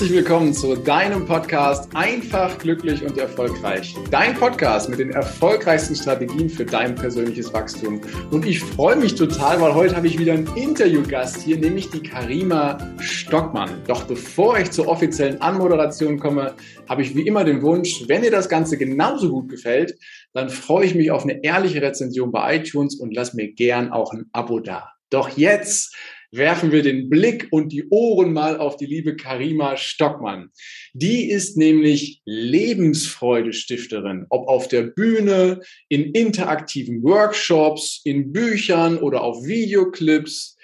Herzlich willkommen zu deinem Podcast Einfach, glücklich und erfolgreich. Dein Podcast mit den erfolgreichsten Strategien für dein persönliches Wachstum. Und ich freue mich total, weil heute habe ich wieder einen Interviewgast hier, nämlich die Karima Stockmann. Doch bevor ich zur offiziellen Anmoderation komme, habe ich wie immer den Wunsch, wenn dir das Ganze genauso gut gefällt, dann freue ich mich auf eine ehrliche Rezension bei iTunes und lass mir gern auch ein Abo da. Doch jetzt werfen wir den Blick und die Ohren mal auf die liebe Karima Stockmann. Die ist nämlich Lebensfreude-Stifterin, ob auf der Bühne, in interaktiven Workshops, in Büchern oder auf Videoclips.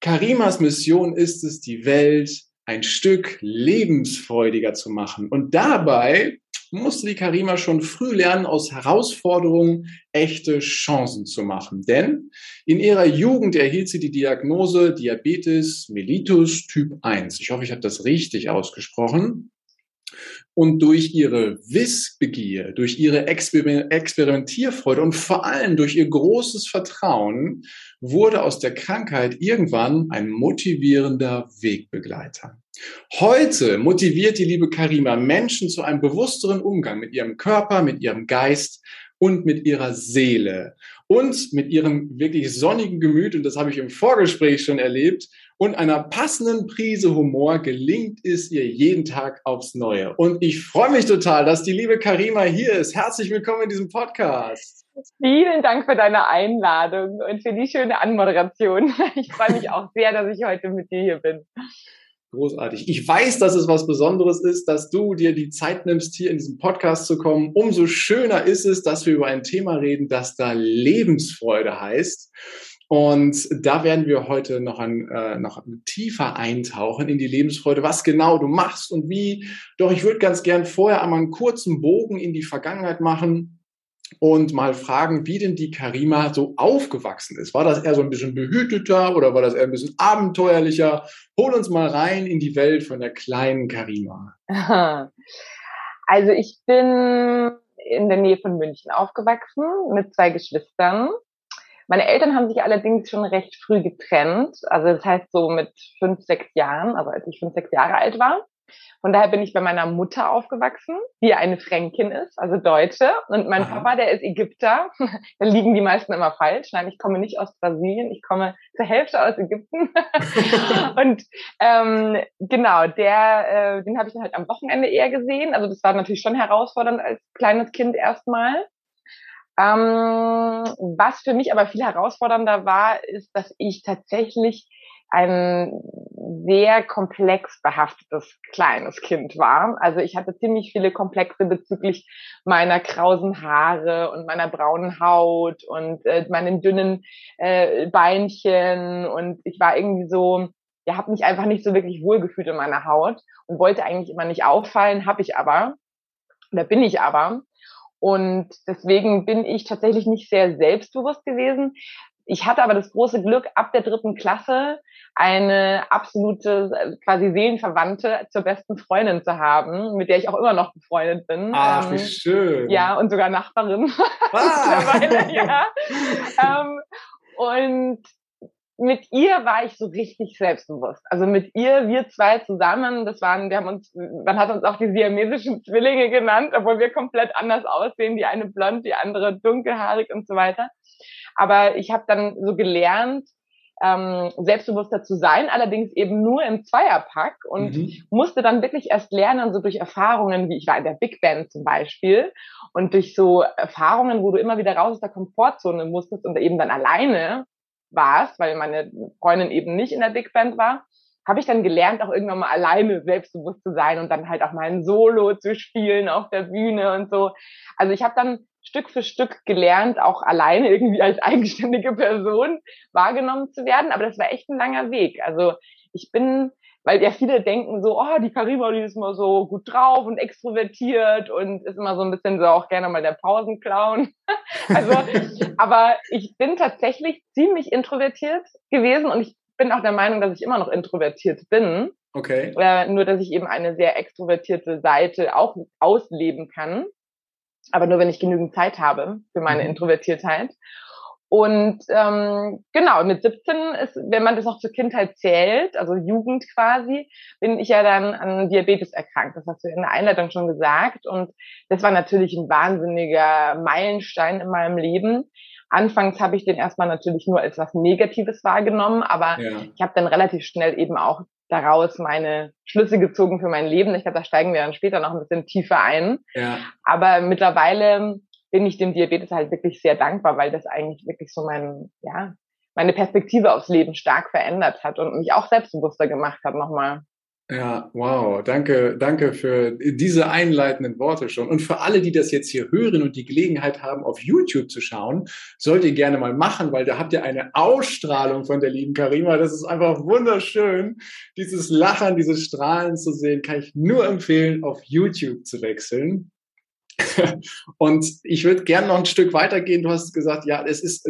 Karimas Mission ist es, die Welt ein Stück lebensfreudiger zu machen. Und dabei musste die Karima schon früh lernen, aus Herausforderungen echte Chancen zu machen. Denn in ihrer Jugend erhielt sie die Diagnose Diabetes mellitus Typ 1. Ich hoffe, ich habe das richtig ausgesprochen. Und durch ihre Wissbegier, durch ihre Experimentierfreude und vor allem durch ihr großes Vertrauen wurde aus der Krankheit irgendwann ein motivierender Wegbegleiter. Heute motiviert die liebe Karima Menschen zu einem bewussteren Umgang mit ihrem Körper, mit ihrem Geist und mit ihrer Seele und mit ihrem wirklich sonnigen Gemüt, und das habe ich im Vorgespräch schon erlebt, und einer passenden Prise Humor gelingt es ihr jeden Tag aufs Neue. Und ich freue mich total, dass die liebe Karima hier ist. Herzlich willkommen in diesem Podcast. Vielen Dank für deine Einladung und für die schöne Anmoderation. Ich freue mich auch sehr, dass ich heute mit dir hier bin. Großartig. Ich weiß, dass es was Besonderes ist, dass du dir die Zeit nimmst, hier in diesem Podcast zu kommen. Umso schöner ist es, dass wir über ein Thema reden, das da Lebensfreude heißt. Und da werden wir heute noch, ein, äh, noch tiefer eintauchen in die Lebensfreude, was genau du machst und wie. Doch ich würde ganz gern vorher einmal einen kurzen Bogen in die Vergangenheit machen und mal fragen, wie denn die Karima so aufgewachsen ist. War das eher so ein bisschen behüteter oder war das eher ein bisschen abenteuerlicher? Hol uns mal rein in die Welt von der kleinen Karima. Also ich bin in der Nähe von München aufgewachsen mit zwei Geschwistern. Meine Eltern haben sich allerdings schon recht früh getrennt. Also das heißt so mit fünf, sechs Jahren, also als ich fünf, sechs Jahre alt war. Von daher bin ich bei meiner Mutter aufgewachsen, die eine Fränkin ist, also Deutsche. Und mein Aha. Papa, der ist Ägypter. da liegen die meisten immer falsch. Nein, ich komme nicht aus Brasilien, ich komme zur Hälfte aus Ägypten. und ähm, genau, der, äh, den habe ich dann halt am Wochenende eher gesehen. Also das war natürlich schon herausfordernd als kleines Kind erstmal. Ähm, was für mich aber viel herausfordernder war, ist, dass ich tatsächlich ein sehr komplex behaftetes kleines Kind war. Also ich hatte ziemlich viele Komplexe bezüglich meiner krausen Haare und meiner braunen Haut und äh, meinen dünnen äh, Beinchen und ich war irgendwie so, ja, habe mich einfach nicht so wirklich wohlgefühlt in meiner Haut und wollte eigentlich immer nicht auffallen, habe ich aber oder bin ich aber. Und deswegen bin ich tatsächlich nicht sehr selbstbewusst gewesen. Ich hatte aber das große Glück, ab der dritten Klasse eine absolute quasi Seelenverwandte zur besten Freundin zu haben, mit der ich auch immer noch befreundet bin. Ach, wie ähm, schön. Ja, und sogar Nachbarin. Ah. ja. ähm, und mit ihr war ich so richtig selbstbewusst. Also mit ihr, wir zwei zusammen, das waren, wir haben uns, man hat uns auch die siamesischen Zwillinge genannt, obwohl wir komplett anders aussehen, die eine blond, die andere dunkelhaarig und so weiter. Aber ich habe dann so gelernt, ähm, selbstbewusster zu sein, allerdings eben nur im Zweierpack und mhm. musste dann wirklich erst lernen, so durch Erfahrungen, wie ich war in der Big Band zum Beispiel und durch so Erfahrungen, wo du immer wieder raus aus der Komfortzone musstest und eben dann alleine warst, weil meine Freundin eben nicht in der Big Band war, habe ich dann gelernt, auch irgendwann mal alleine selbstbewusst zu sein und dann halt auch mal ein Solo zu spielen auf der Bühne und so. Also ich habe dann Stück für Stück gelernt, auch alleine irgendwie als eigenständige Person wahrgenommen zu werden. Aber das war echt ein langer Weg. Also ich bin, weil ja viele denken so, oh, die Karima, die ist immer so gut drauf und extrovertiert und ist immer so ein bisschen so auch gerne mal der Pausenclown. also, aber ich bin tatsächlich ziemlich introvertiert gewesen und ich bin auch der Meinung, dass ich immer noch introvertiert bin. Okay. Äh, nur, dass ich eben eine sehr extrovertierte Seite auch ausleben kann aber nur wenn ich genügend Zeit habe für meine mhm. Introvertiertheit. Und ähm, genau, mit 17 ist, wenn man das noch zur Kindheit zählt, also Jugend quasi, bin ich ja dann an Diabetes erkrankt. Das hast du in der Einleitung schon gesagt. Und das war natürlich ein wahnsinniger Meilenstein in meinem Leben. Anfangs habe ich den erstmal natürlich nur als was Negatives wahrgenommen, aber ja. ich habe dann relativ schnell eben auch daraus meine Schlüsse gezogen für mein Leben. Ich glaube, da steigen wir dann später noch ein bisschen tiefer ein. Ja. Aber mittlerweile bin ich dem Diabetes halt wirklich sehr dankbar, weil das eigentlich wirklich so mein, ja, meine Perspektive aufs Leben stark verändert hat und mich auch selbstbewusster gemacht hat nochmal. Ja, wow, danke, danke für diese einleitenden Worte schon. Und für alle, die das jetzt hier hören und die Gelegenheit haben, auf YouTube zu schauen, sollt ihr gerne mal machen, weil da habt ihr eine Ausstrahlung von der lieben Karima. Das ist einfach wunderschön. Dieses Lachen, dieses Strahlen zu sehen, kann ich nur empfehlen, auf YouTube zu wechseln. und ich würde gerne noch ein Stück weitergehen. Du hast gesagt, ja, es ist,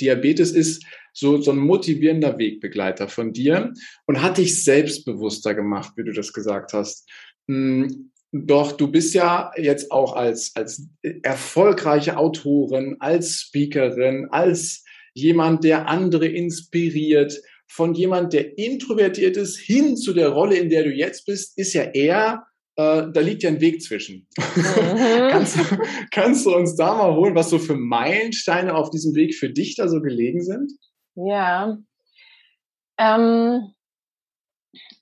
Diabetes ist so, so ein motivierender Wegbegleiter von dir und hat dich selbstbewusster gemacht, wie du das gesagt hast. Hm, doch du bist ja jetzt auch als, als erfolgreiche Autorin, als Speakerin, als jemand, der andere inspiriert, von jemand, der introvertiert ist, hin zu der Rolle, in der du jetzt bist, ist ja eher äh, da liegt ja ein Weg zwischen. Mhm. kannst, kannst du uns da mal holen, was so für Meilensteine auf diesem Weg für dich da so gelegen sind? Ja. Ähm,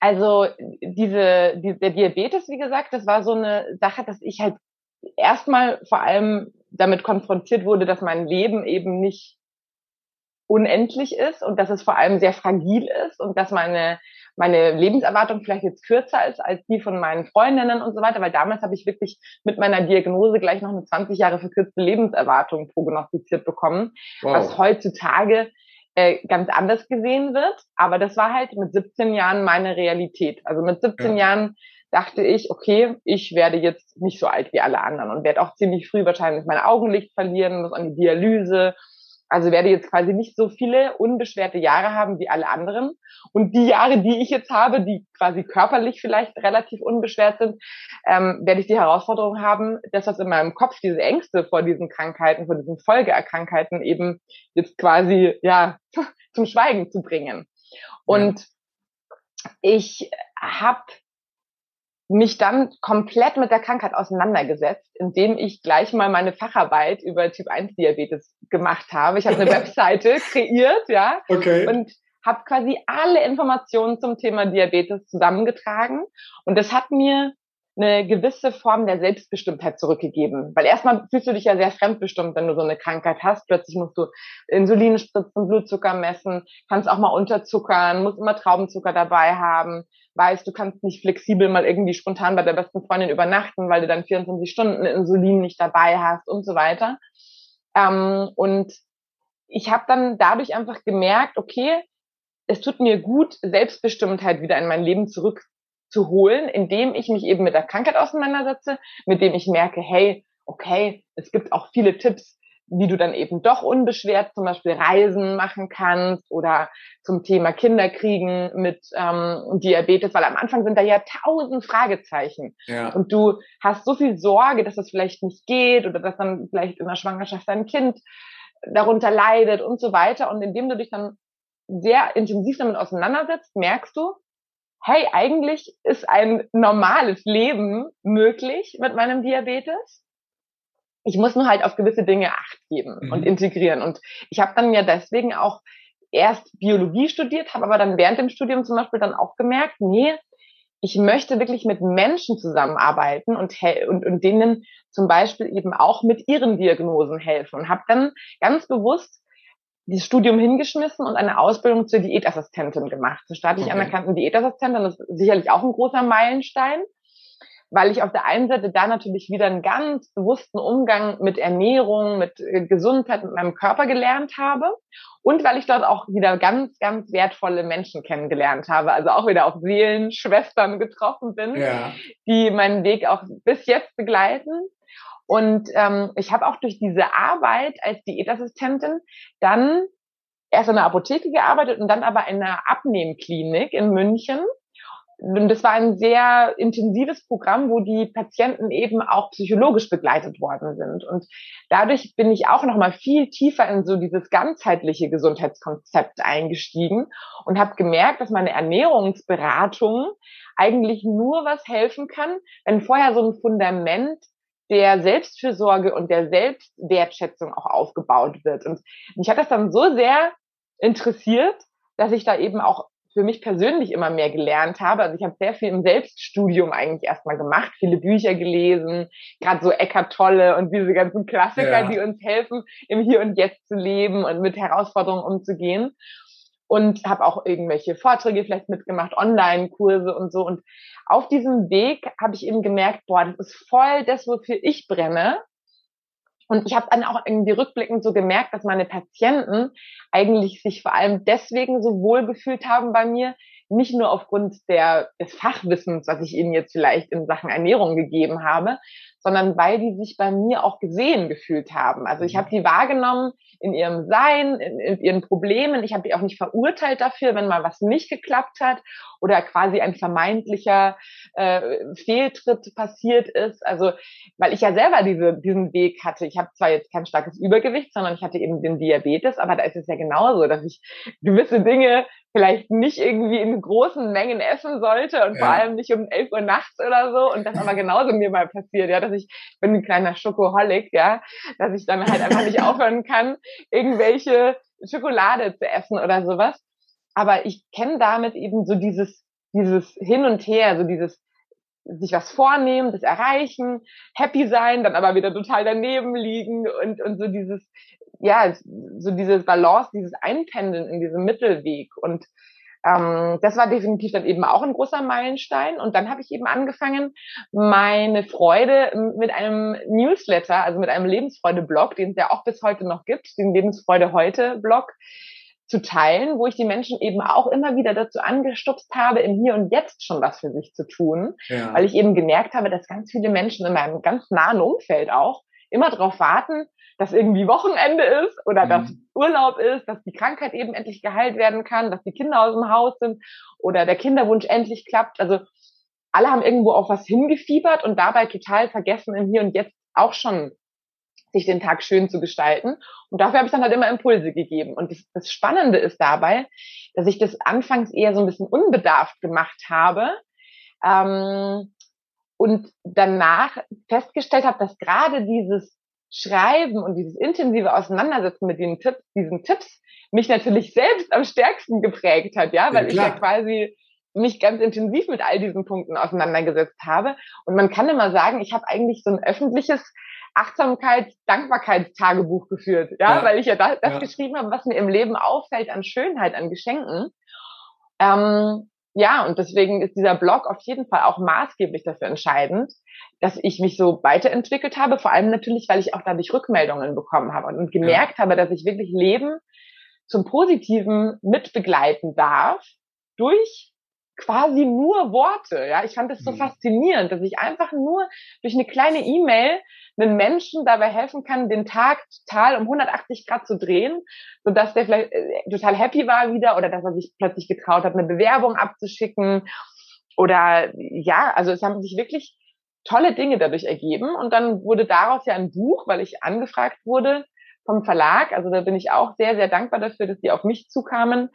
also diese, die, der Diabetes, wie gesagt, das war so eine Sache, dass ich halt erstmal vor allem damit konfrontiert wurde, dass mein Leben eben nicht unendlich ist und dass es vor allem sehr fragil ist und dass meine meine Lebenserwartung vielleicht jetzt kürzer ist als die von meinen Freundinnen und so weiter, weil damals habe ich wirklich mit meiner Diagnose gleich noch eine 20 Jahre verkürzte Lebenserwartung prognostiziert bekommen, wow. was heutzutage äh, ganz anders gesehen wird. Aber das war halt mit 17 Jahren meine Realität. Also mit 17 ja. Jahren dachte ich, okay, ich werde jetzt nicht so alt wie alle anderen und werde auch ziemlich früh wahrscheinlich mein Augenlicht verlieren, muss an die Dialyse also werde jetzt quasi nicht so viele unbeschwerte Jahre haben wie alle anderen. Und die Jahre, die ich jetzt habe, die quasi körperlich vielleicht relativ unbeschwert sind, ähm, werde ich die Herausforderung haben, dass das in meinem Kopf, diese Ängste vor diesen Krankheiten, vor diesen Folgeerkrankheiten eben jetzt quasi, ja, zum Schweigen zu bringen. Und ja. ich habe mich dann komplett mit der Krankheit auseinandergesetzt, indem ich gleich mal meine Facharbeit über Typ 1 Diabetes gemacht habe. Ich habe eine Webseite kreiert, ja, okay. und habe quasi alle Informationen zum Thema Diabetes zusammengetragen und das hat mir eine gewisse Form der Selbstbestimmtheit zurückgegeben. Weil erstmal fühlst du dich ja sehr fremdbestimmt, wenn du so eine Krankheit hast. Plötzlich musst du Insulin spritzen, Blutzucker messen, kannst auch mal unterzuckern, musst immer Traubenzucker dabei haben, weißt, du kannst nicht flexibel mal irgendwie spontan bei der besten Freundin übernachten, weil du dann 24 Stunden Insulin nicht dabei hast und so weiter. Ähm, und ich habe dann dadurch einfach gemerkt, okay, es tut mir gut, Selbstbestimmtheit wieder in mein Leben zurück zu holen, indem ich mich eben mit der Krankheit auseinandersetze, mit dem ich merke, hey, okay, es gibt auch viele Tipps, wie du dann eben doch unbeschwert zum Beispiel Reisen machen kannst oder zum Thema Kinderkriegen mit ähm, Diabetes, weil am Anfang sind da ja tausend Fragezeichen ja. und du hast so viel Sorge, dass das vielleicht nicht geht oder dass dann vielleicht in der Schwangerschaft dein Kind darunter leidet und so weiter und indem du dich dann sehr intensiv damit auseinandersetzt, merkst du, hey, eigentlich ist ein normales Leben möglich mit meinem Diabetes. Ich muss nur halt auf gewisse Dinge Acht geben mhm. und integrieren. Und ich habe dann ja deswegen auch erst Biologie studiert, habe aber dann während dem Studium zum Beispiel dann auch gemerkt, nee, ich möchte wirklich mit Menschen zusammenarbeiten und, und, und denen zum Beispiel eben auch mit ihren Diagnosen helfen und habe dann ganz bewusst das Studium hingeschmissen und eine Ausbildung zur Diätassistentin gemacht, zur staatlich okay. anerkannten Diätassistentin. Das ist sicherlich auch ein großer Meilenstein, weil ich auf der einen Seite da natürlich wieder einen ganz bewussten Umgang mit Ernährung, mit äh, Gesundheit, mit meinem Körper gelernt habe und weil ich dort auch wieder ganz, ganz wertvolle Menschen kennengelernt habe, also auch wieder auf Seelenschwestern getroffen bin, ja. die meinen Weg auch bis jetzt begleiten. Und ähm, ich habe auch durch diese Arbeit als Diätassistentin dann erst in der Apotheke gearbeitet und dann aber in einer Abnehmklinik in München das war ein sehr intensives Programm, wo die Patienten eben auch psychologisch begleitet worden sind. Und dadurch bin ich auch noch mal viel tiefer in so dieses ganzheitliche Gesundheitskonzept eingestiegen und habe gemerkt, dass meine Ernährungsberatung eigentlich nur was helfen kann, wenn vorher so ein Fundament der Selbstfürsorge und der Selbstwertschätzung auch aufgebaut wird. Und mich hat das dann so sehr interessiert, dass ich da eben auch für mich persönlich immer mehr gelernt habe. Also ich habe sehr viel im Selbststudium eigentlich erstmal gemacht, viele Bücher gelesen, gerade so Eckart Tolle und diese ganzen Klassiker, ja. die uns helfen, im Hier und Jetzt zu leben und mit Herausforderungen umzugehen. Und habe auch irgendwelche Vorträge vielleicht mitgemacht, Online-Kurse und so. Und auf diesem Weg habe ich eben gemerkt, boah, das ist voll das, wofür ich brenne. Und ich habe dann auch irgendwie rückblickend so gemerkt, dass meine Patienten eigentlich sich vor allem deswegen so wohl gefühlt haben bei mir, nicht nur aufgrund der, des Fachwissens, was ich ihnen jetzt vielleicht in Sachen Ernährung gegeben habe, sondern weil die sich bei mir auch gesehen gefühlt haben. Also ich mhm. habe die wahrgenommen in ihrem Sein, in, in ihren Problemen. Ich habe die auch nicht verurteilt dafür, wenn mal was nicht geklappt hat oder quasi ein vermeintlicher äh, Fehltritt passiert ist. Also weil ich ja selber diese, diesen Weg hatte. Ich habe zwar jetzt kein starkes Übergewicht, sondern ich hatte eben den Diabetes, aber da ist es ja genauso, dass ich gewisse Dinge vielleicht nicht irgendwie in großen Mengen essen sollte und ja. vor allem nicht um elf Uhr nachts oder so und das aber genauso mir mal passiert, ja, dass ich, bin ein kleiner Schokoholic, ja, dass ich dann halt einfach nicht aufhören kann, irgendwelche Schokolade zu essen oder sowas. Aber ich kenne damit eben so dieses, dieses Hin und Her, so dieses sich was vornehmen, das erreichen, happy sein, dann aber wieder total daneben liegen und, und so dieses, ja, so diese Balance, dieses Einpendeln in diesem Mittelweg. Und ähm, das war definitiv dann eben auch ein großer Meilenstein. Und dann habe ich eben angefangen, meine Freude mit einem Newsletter, also mit einem Lebensfreude-Blog, den es ja auch bis heute noch gibt, den Lebensfreude heute-Blog, zu teilen, wo ich die Menschen eben auch immer wieder dazu angestupst habe, im Hier und Jetzt schon was für sich zu tun, ja. weil ich eben gemerkt habe, dass ganz viele Menschen in meinem ganz nahen Umfeld auch immer darauf warten, dass irgendwie Wochenende ist oder mhm. dass Urlaub ist, dass die Krankheit eben endlich geheilt werden kann, dass die Kinder aus dem Haus sind oder der Kinderwunsch endlich klappt. Also alle haben irgendwo auf was hingefiebert und dabei total vergessen, im Hier und Jetzt auch schon sich den Tag schön zu gestalten. Und dafür habe ich dann halt immer Impulse gegeben. Und das, das Spannende ist dabei, dass ich das anfangs eher so ein bisschen unbedarft gemacht habe. Ähm, und danach festgestellt habe, dass gerade dieses Schreiben und dieses intensive Auseinandersetzen mit den Tipps, diesen Tipps mich natürlich selbst am stärksten geprägt hat, ja, weil ja, ich ja quasi mich ganz intensiv mit all diesen Punkten auseinandergesetzt habe. Und man kann immer sagen, ich habe eigentlich so ein öffentliches Achtsamkeits-, Dankbarkeitstagebuch geführt, ja, ja. weil ich ja das, das geschrieben habe, was mir im Leben auffällt an Schönheit, an Geschenken. Ähm, ja, und deswegen ist dieser Blog auf jeden Fall auch maßgeblich dafür entscheidend, dass ich mich so weiterentwickelt habe, vor allem natürlich, weil ich auch dadurch Rückmeldungen bekommen habe und, und gemerkt ja. habe, dass ich wirklich Leben zum Positiven mitbegleiten darf durch quasi nur Worte. Ja, ich fand das so mhm. faszinierend, dass ich einfach nur durch eine kleine E-Mail einen Menschen dabei helfen kann, den Tag total um 180 Grad zu drehen, so dass der vielleicht äh, total happy war wieder oder dass er sich plötzlich getraut hat, eine Bewerbung abzuschicken oder ja, also es haben sich wirklich tolle Dinge dadurch ergeben und dann wurde daraus ja ein Buch, weil ich angefragt wurde vom Verlag. Also da bin ich auch sehr, sehr dankbar dafür, dass die auf mich zukamen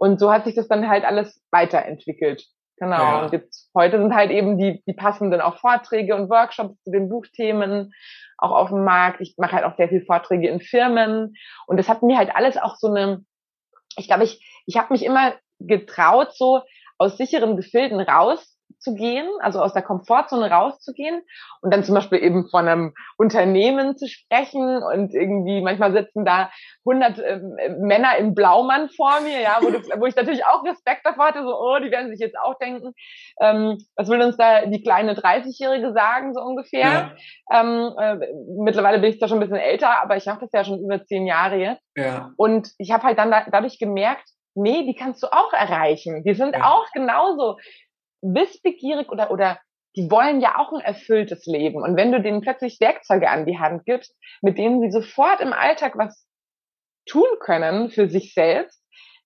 und so hat sich das dann halt alles weiterentwickelt. Genau. Ja. Und jetzt heute sind halt eben die, die passenden auch Vorträge und Workshops zu den Buchthemen auch auf dem Markt. Ich mache halt auch sehr viel Vorträge in Firmen. Und das hat mir halt alles auch so eine, ich glaube, ich, ich habe mich immer getraut, so aus sicheren Gefilden raus zu gehen, also aus der Komfortzone rauszugehen und dann zum Beispiel eben von einem Unternehmen zu sprechen und irgendwie manchmal sitzen da 100 äh, Männer im Blaumann vor mir, ja, wo, du, wo ich natürlich auch Respekt davor hatte, so, oh, die werden sich jetzt auch denken, ähm, was will uns da die kleine 30-Jährige sagen, so ungefähr. Ja. Ähm, äh, mittlerweile bin ich da schon ein bisschen älter, aber ich mache das ja schon über zehn Jahre jetzt. Ja. Und ich habe halt dann da, dadurch gemerkt, nee, die kannst du auch erreichen. Die sind ja. auch genauso wissbegierig oder, oder die wollen ja auch ein erfülltes Leben. Und wenn du denen plötzlich Werkzeuge an die Hand gibst, mit denen sie sofort im Alltag was tun können für sich selbst,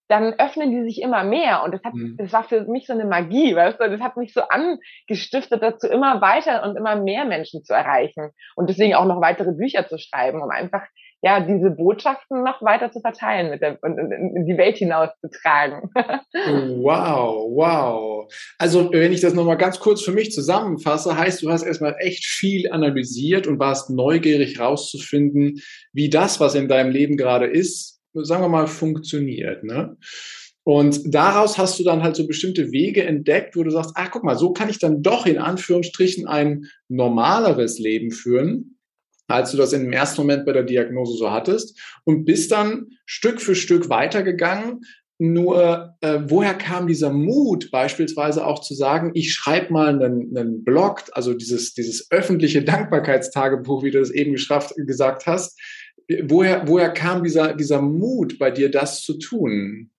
dann öffnen die sich immer mehr. Und das hat, mhm. das war für mich so eine Magie, weißt du? Das hat mich so angestiftet dazu, immer weiter und immer mehr Menschen zu erreichen. Und deswegen auch noch weitere Bücher zu schreiben, um einfach ja, diese Botschaften noch weiter zu verteilen mit der, und in die Welt hinaus zu tragen. wow, wow. Also, wenn ich das nochmal ganz kurz für mich zusammenfasse, heißt, du hast erstmal echt viel analysiert und warst neugierig rauszufinden, wie das, was in deinem Leben gerade ist, sagen wir mal, funktioniert, ne? Und daraus hast du dann halt so bestimmte Wege entdeckt, wo du sagst, ach guck mal, so kann ich dann doch in Anführungsstrichen ein normaleres Leben führen als du das im ersten Moment bei der Diagnose so hattest und bist dann Stück für Stück weitergegangen. Nur äh, woher kam dieser Mut, beispielsweise auch zu sagen, ich schreibe mal einen, einen Blog, also dieses, dieses öffentliche Dankbarkeitstagebuch, wie du es eben geschafft, gesagt hast. Woher, woher kam dieser, dieser Mut bei dir, das zu tun?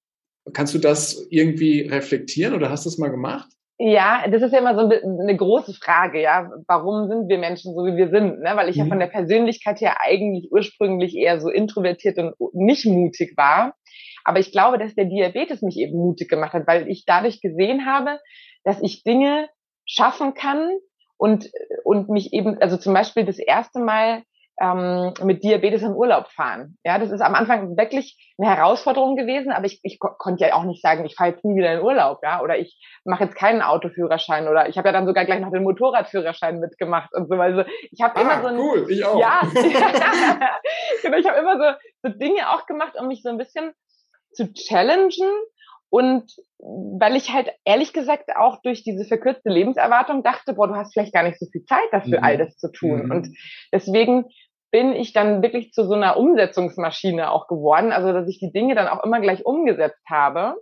Kannst du das irgendwie reflektieren oder hast du es mal gemacht? Ja, das ist ja immer so eine große Frage, ja. Warum sind wir Menschen so, wie wir sind? Ne? Weil ich mhm. ja von der Persönlichkeit her eigentlich ursprünglich eher so introvertiert und nicht mutig war. Aber ich glaube, dass der Diabetes mich eben mutig gemacht hat, weil ich dadurch gesehen habe, dass ich Dinge schaffen kann und, und mich eben, also zum Beispiel das erste Mal ähm, mit Diabetes in Urlaub fahren. Ja, das ist am Anfang wirklich eine Herausforderung gewesen, aber ich, ich konnte ja auch nicht sagen, ich fahre jetzt nie wieder in Urlaub, ja, oder ich mache jetzt keinen Autoführerschein oder ich habe ja dann sogar gleich noch den Motorradführerschein mitgemacht und so. Also ich habe ah, immer so ein, cool, ich auch. Ja, genau, ich habe immer so, so Dinge auch gemacht, um mich so ein bisschen zu challengen und weil ich halt ehrlich gesagt auch durch diese verkürzte Lebenserwartung dachte, boah, du hast vielleicht gar nicht so viel Zeit dafür, mhm. all das zu tun. Mhm. Und deswegen bin ich dann wirklich zu so einer Umsetzungsmaschine auch geworden, also dass ich die Dinge dann auch immer gleich umgesetzt habe,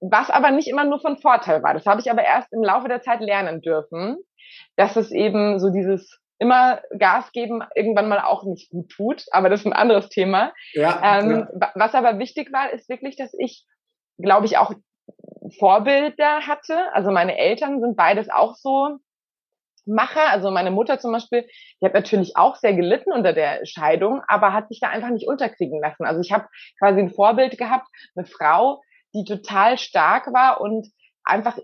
was aber nicht immer nur von Vorteil war. Das habe ich aber erst im Laufe der Zeit lernen dürfen, dass es eben so dieses immer Gas geben irgendwann mal auch nicht gut tut, aber das ist ein anderes Thema. Ja, ähm, ja. Was aber wichtig war, ist wirklich, dass ich, glaube ich, auch Vorbilder hatte. Also meine Eltern sind beides auch so mache. Also meine Mutter zum Beispiel, die hat natürlich auch sehr gelitten unter der Scheidung, aber hat sich da einfach nicht unterkriegen lassen. Also ich habe quasi ein Vorbild gehabt, eine Frau, die total stark war und einfach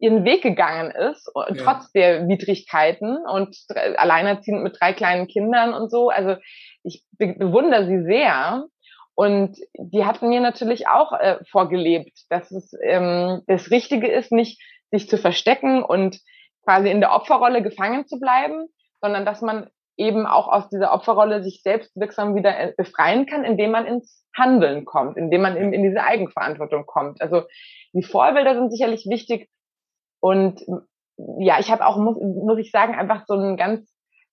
ihren Weg gegangen ist, ja. trotz der Widrigkeiten und alleinerziehend mit drei kleinen Kindern und so. Also ich bewundere sie sehr. Und die hatten mir natürlich auch äh, vorgelebt, dass es ähm, das Richtige ist, nicht sich zu verstecken und quasi in der Opferrolle gefangen zu bleiben, sondern dass man eben auch aus dieser Opferrolle sich selbst wirksam wieder äh, befreien kann, indem man ins Handeln kommt, indem man in, in diese Eigenverantwortung kommt. Also die Vorbilder sind sicherlich wichtig und ja, ich habe auch muss, muss ich sagen einfach so ein ganz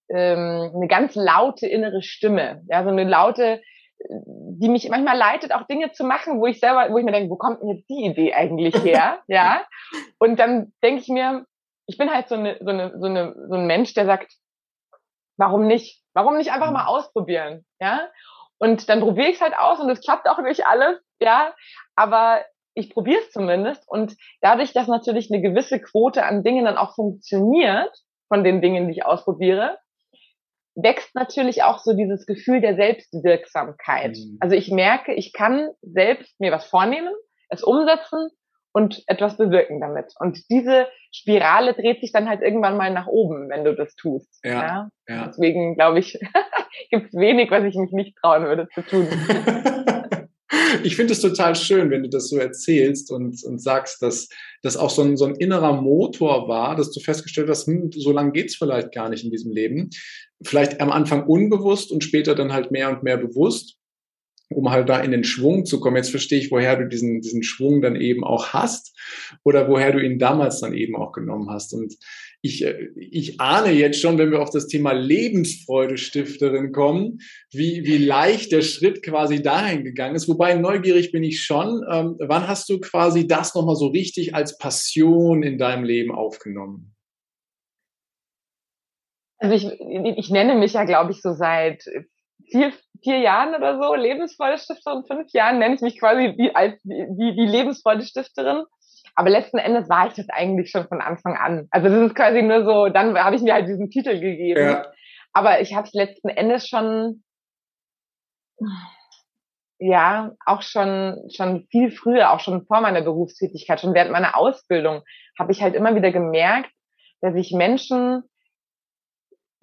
ähm, eine ganz laute innere Stimme, ja, so eine laute, die mich manchmal leitet, auch Dinge zu machen, wo ich selber, wo ich mir denke, wo kommt denn jetzt die Idee eigentlich her, ja? Und dann denke ich mir, ich bin halt so, eine, so, eine, so, eine, so ein Mensch, der sagt, warum nicht? Warum nicht einfach mhm. mal ausprobieren? Ja. Und dann probiere ich es halt aus und es klappt auch nicht alles, ja. Aber ich probiere es zumindest. Und dadurch, dass natürlich eine gewisse Quote an Dingen dann auch funktioniert, von den Dingen, die ich ausprobiere, wächst natürlich auch so dieses Gefühl der Selbstwirksamkeit. Mhm. Also ich merke, ich kann selbst mir was vornehmen, es umsetzen und etwas bewirken damit. Und diese Spirale dreht sich dann halt irgendwann mal nach oben, wenn du das tust. Ja. ja? ja. Deswegen glaube ich, gibt es wenig, was ich mich nicht trauen würde zu tun. ich finde es total schön, wenn du das so erzählst und, und sagst, dass das auch so ein, so ein innerer Motor war, dass du festgestellt hast, hm, so lange geht's vielleicht gar nicht in diesem Leben. Vielleicht am Anfang unbewusst und später dann halt mehr und mehr bewusst um halt da in den Schwung zu kommen. Jetzt verstehe ich, woher du diesen, diesen Schwung dann eben auch hast oder woher du ihn damals dann eben auch genommen hast. Und ich, äh, ich ahne jetzt schon, wenn wir auf das Thema Lebensfreude-Stifterin kommen, wie, wie leicht der Schritt quasi dahin gegangen ist. Wobei neugierig bin ich schon. Ähm, wann hast du quasi das nochmal so richtig als Passion in deinem Leben aufgenommen? Also ich, ich nenne mich ja, glaube ich, so seit vier, vier Jahren oder so Lebensfreude-Stifterin, fünf Jahren nenne ich mich quasi wie, als die, die Lebensfreude-Stifterin. Aber letzten Endes war ich das eigentlich schon von Anfang an. Also das ist quasi nur so, dann habe ich mir halt diesen Titel gegeben. Ja. Aber ich habe es letzten Endes schon, ja, auch schon, schon viel früher, auch schon vor meiner Berufstätigkeit, schon während meiner Ausbildung, habe ich halt immer wieder gemerkt, dass ich Menschen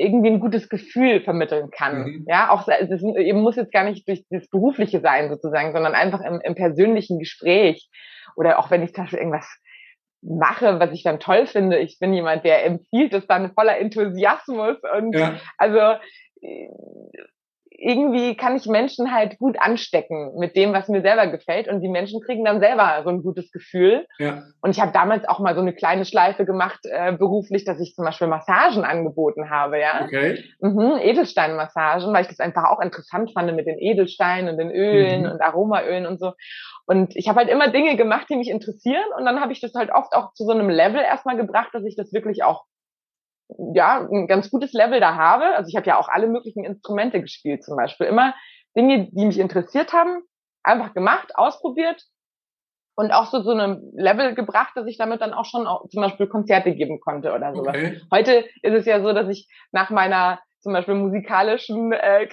irgendwie ein gutes Gefühl vermitteln kann. Mhm. Ja, auch das muss jetzt gar nicht durch das Berufliche sein sozusagen, sondern einfach im, im persönlichen Gespräch oder auch wenn ich zum Beispiel irgendwas mache, was ich dann toll finde. Ich bin jemand, der empfiehlt es dann voller Enthusiasmus und ja. also irgendwie kann ich Menschen halt gut anstecken mit dem, was mir selber gefällt und die Menschen kriegen dann selber so ein gutes Gefühl. Ja. Und ich habe damals auch mal so eine kleine Schleife gemacht äh, beruflich, dass ich zum Beispiel Massagen angeboten habe, ja. Okay. Mhm, Edelsteinmassagen, weil ich das einfach auch interessant fand mit den Edelsteinen und den Ölen mhm. und Aromaölen und so. Und ich habe halt immer Dinge gemacht, die mich interessieren und dann habe ich das halt oft auch zu so einem Level erstmal gebracht, dass ich das wirklich auch ja, ein ganz gutes Level da habe. Also ich habe ja auch alle möglichen Instrumente gespielt zum Beispiel. Immer Dinge, die mich interessiert haben, einfach gemacht, ausprobiert und auch so so einem Level gebracht, dass ich damit dann auch schon auch zum Beispiel Konzerte geben konnte oder sowas. Okay. Heute ist es ja so, dass ich nach meiner zum Beispiel musikalischen äh,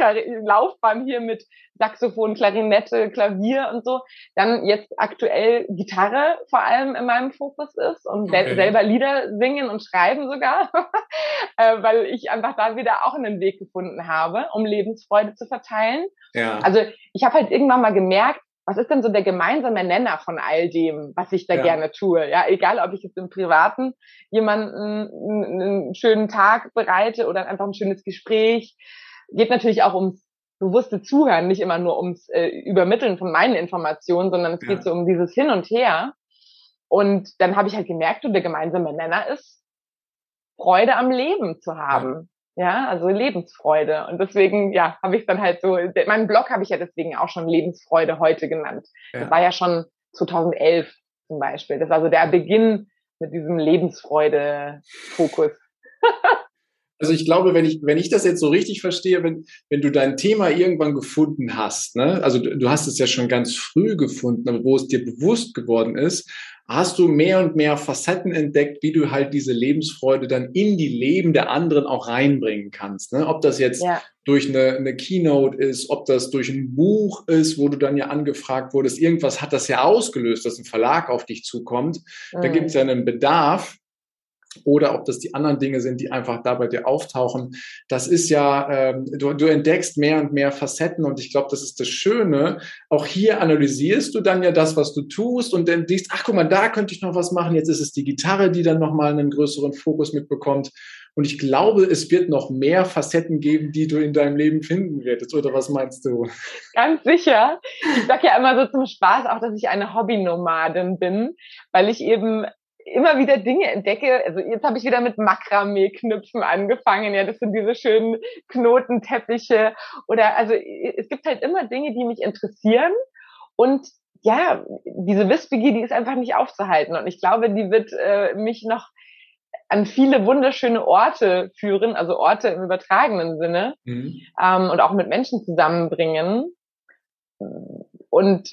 Laufbahn hier mit Saxophon, Klarinette, Klavier und so, dann jetzt aktuell Gitarre vor allem in meinem Fokus ist und okay. selber Lieder singen und schreiben sogar, äh, weil ich einfach da wieder auch einen Weg gefunden habe, um Lebensfreude zu verteilen. Ja. Also ich habe halt irgendwann mal gemerkt, was ist denn so der gemeinsame Nenner von all dem, was ich da ja. gerne tue? Ja, egal, ob ich jetzt im Privaten jemanden einen schönen Tag bereite oder einfach ein schönes Gespräch. Geht natürlich auch ums bewusste Zuhören, nicht immer nur ums äh, Übermitteln von meinen Informationen, sondern es ja. geht so um dieses Hin und Her. Und dann habe ich halt gemerkt, und der gemeinsame Nenner ist, Freude am Leben zu haben. Ja, also Lebensfreude. Und deswegen, ja, habe ich dann halt so, meinen Blog habe ich ja deswegen auch schon Lebensfreude heute genannt. Ja. Das war ja schon 2011 zum Beispiel. Das war so der Beginn mit diesem Lebensfreude-Fokus. Also ich glaube, wenn ich, wenn ich das jetzt so richtig verstehe, wenn, wenn du dein Thema irgendwann gefunden hast, ne, also du, du hast es ja schon ganz früh gefunden, aber wo es dir bewusst geworden ist, hast du mehr und mehr Facetten entdeckt, wie du halt diese Lebensfreude dann in die Leben der anderen auch reinbringen kannst. Ne? Ob das jetzt ja. durch eine, eine Keynote ist, ob das durch ein Buch ist, wo du dann ja angefragt wurdest, irgendwas hat das ja ausgelöst, dass ein Verlag auf dich zukommt. Mhm. Da gibt es ja einen Bedarf oder ob das die anderen Dinge sind, die einfach da bei dir auftauchen. Das ist ja, ähm, du, du entdeckst mehr und mehr Facetten und ich glaube, das ist das Schöne. Auch hier analysierst du dann ja das, was du tust und dann siehst, ach guck mal, da könnte ich noch was machen. Jetzt ist es die Gitarre, die dann nochmal einen größeren Fokus mitbekommt. Und ich glaube, es wird noch mehr Facetten geben, die du in deinem Leben finden wirst. Oder was meinst du? Ganz sicher. Ich sage ja immer so zum Spaß auch, dass ich eine Hobbynomadin bin, weil ich eben immer wieder Dinge entdecke. Also jetzt habe ich wieder mit Makramee-Knüpfen angefangen. Ja, das sind diese schönen Knotenteppiche. Oder also es gibt halt immer Dinge, die mich interessieren. Und ja, diese Wissbegier, die ist einfach nicht aufzuhalten. Und ich glaube, die wird äh, mich noch an viele wunderschöne Orte führen, also Orte im übertragenen Sinne mhm. ähm, und auch mit Menschen zusammenbringen. Und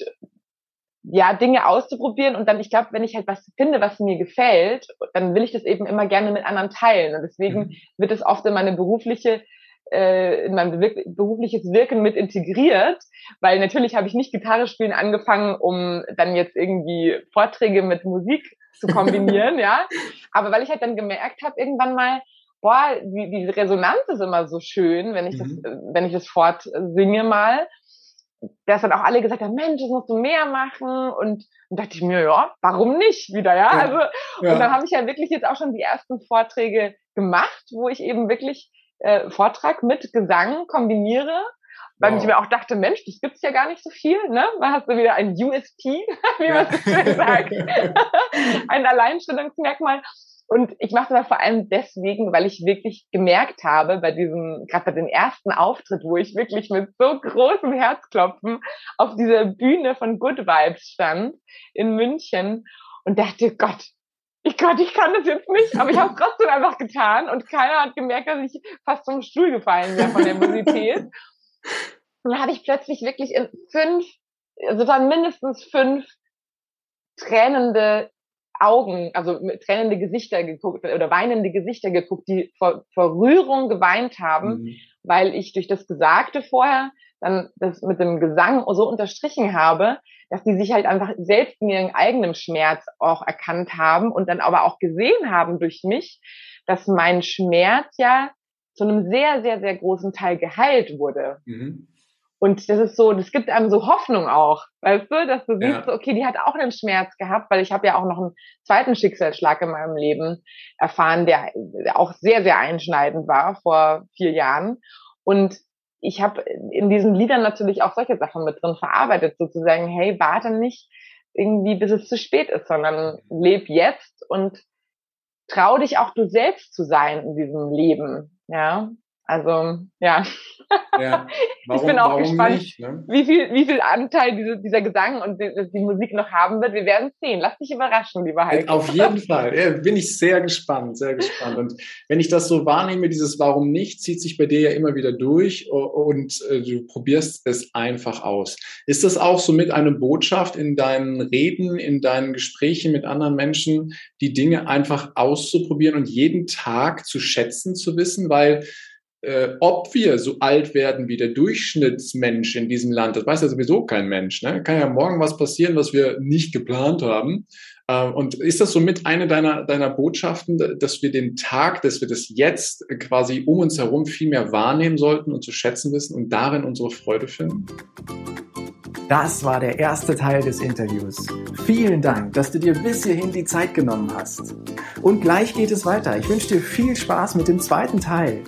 ja, Dinge auszuprobieren und dann, ich glaube, wenn ich halt was finde, was mir gefällt, dann will ich das eben immer gerne mit anderen teilen. Und deswegen mhm. wird es oft in meine berufliche äh, in mein berufliches Wirken mit integriert, weil natürlich habe ich nicht Gitarre spielen angefangen, um dann jetzt irgendwie Vorträge mit Musik zu kombinieren, ja. Aber weil ich halt dann gemerkt habe, irgendwann mal, boah, die, die Resonanz ist immer so schön, wenn ich mhm. das, wenn ich das fortsinge mal dass dann auch alle gesagt haben, Mensch, das musst du mehr machen. Und dann dachte ich mir, ja, warum nicht wieder, ja? ja. Also, ja. und dann habe ich ja wirklich jetzt auch schon die ersten Vorträge gemacht, wo ich eben wirklich äh, Vortrag mit Gesang kombiniere. Weil wow. ich mir auch dachte, Mensch, das gibt's ja gar nicht so viel, ne? Da hast du wieder ein USP, wie man so schön sagt. ein Alleinstellungsmerkmal. Und ich mache das vor allem deswegen, weil ich wirklich gemerkt habe, bei diesem, gerade bei dem ersten Auftritt, wo ich wirklich mit so großem Herzklopfen auf dieser Bühne von Good Vibes stand in München und dachte, Gott, ich Gott, ich kann das jetzt nicht, aber ich habe es trotzdem einfach getan und keiner hat gemerkt, dass ich fast zum Stuhl gefallen wäre von der Nervosität. Und dann hatte ich plötzlich wirklich in fünf, also dann mindestens fünf tränende Augen, also mit tränende Gesichter geguckt oder weinende Gesichter geguckt, die vor, vor Rührung geweint haben, mhm. weil ich durch das Gesagte vorher dann das mit dem Gesang so unterstrichen habe, dass die sich halt einfach selbst in ihrem eigenen Schmerz auch erkannt haben und dann aber auch gesehen haben durch mich, dass mein Schmerz ja zu einem sehr, sehr, sehr großen Teil geheilt wurde. Mhm. Und das ist so, das gibt einem so Hoffnung auch, weißt du, dass du siehst, ja. okay, die hat auch einen Schmerz gehabt, weil ich habe ja auch noch einen zweiten Schicksalsschlag in meinem Leben erfahren, der auch sehr, sehr einschneidend war vor vier Jahren. Und ich habe in diesen Liedern natürlich auch solche Sachen mit drin verarbeitet, sozusagen, hey, warte nicht irgendwie, bis es zu spät ist, sondern leb jetzt und trau dich auch du selbst zu sein in diesem Leben, ja. Also ja, ja. Warum, ich bin auch gespannt, nicht, ne? wie viel wie viel Anteil diese, dieser Gesang und die, die, Musik noch haben wird. Wir werden sehen. Lass dich überraschen, lieber Heiko. Auf jeden Fall. Ja, bin ich sehr gespannt, sehr gespannt. Und wenn ich das so wahrnehme, dieses Warum nicht, zieht sich bei dir ja immer wieder durch und äh, du probierst es einfach aus. Ist das auch so mit einer Botschaft in deinen Reden, in deinen Gesprächen mit anderen Menschen, die Dinge einfach auszuprobieren und jeden Tag zu schätzen zu wissen, weil äh, ob wir so alt werden wie der Durchschnittsmensch in diesem Land, das weiß ja sowieso kein Mensch. Ne? Kann ja morgen was passieren, was wir nicht geplant haben. Äh, und ist das somit eine deiner, deiner Botschaften, dass wir den Tag, dass wir das jetzt quasi um uns herum viel mehr wahrnehmen sollten und zu schätzen wissen und darin unsere Freude finden? Das war der erste Teil des Interviews. Vielen Dank, dass du dir bis hierhin die Zeit genommen hast. Und gleich geht es weiter. Ich wünsche dir viel Spaß mit dem zweiten Teil.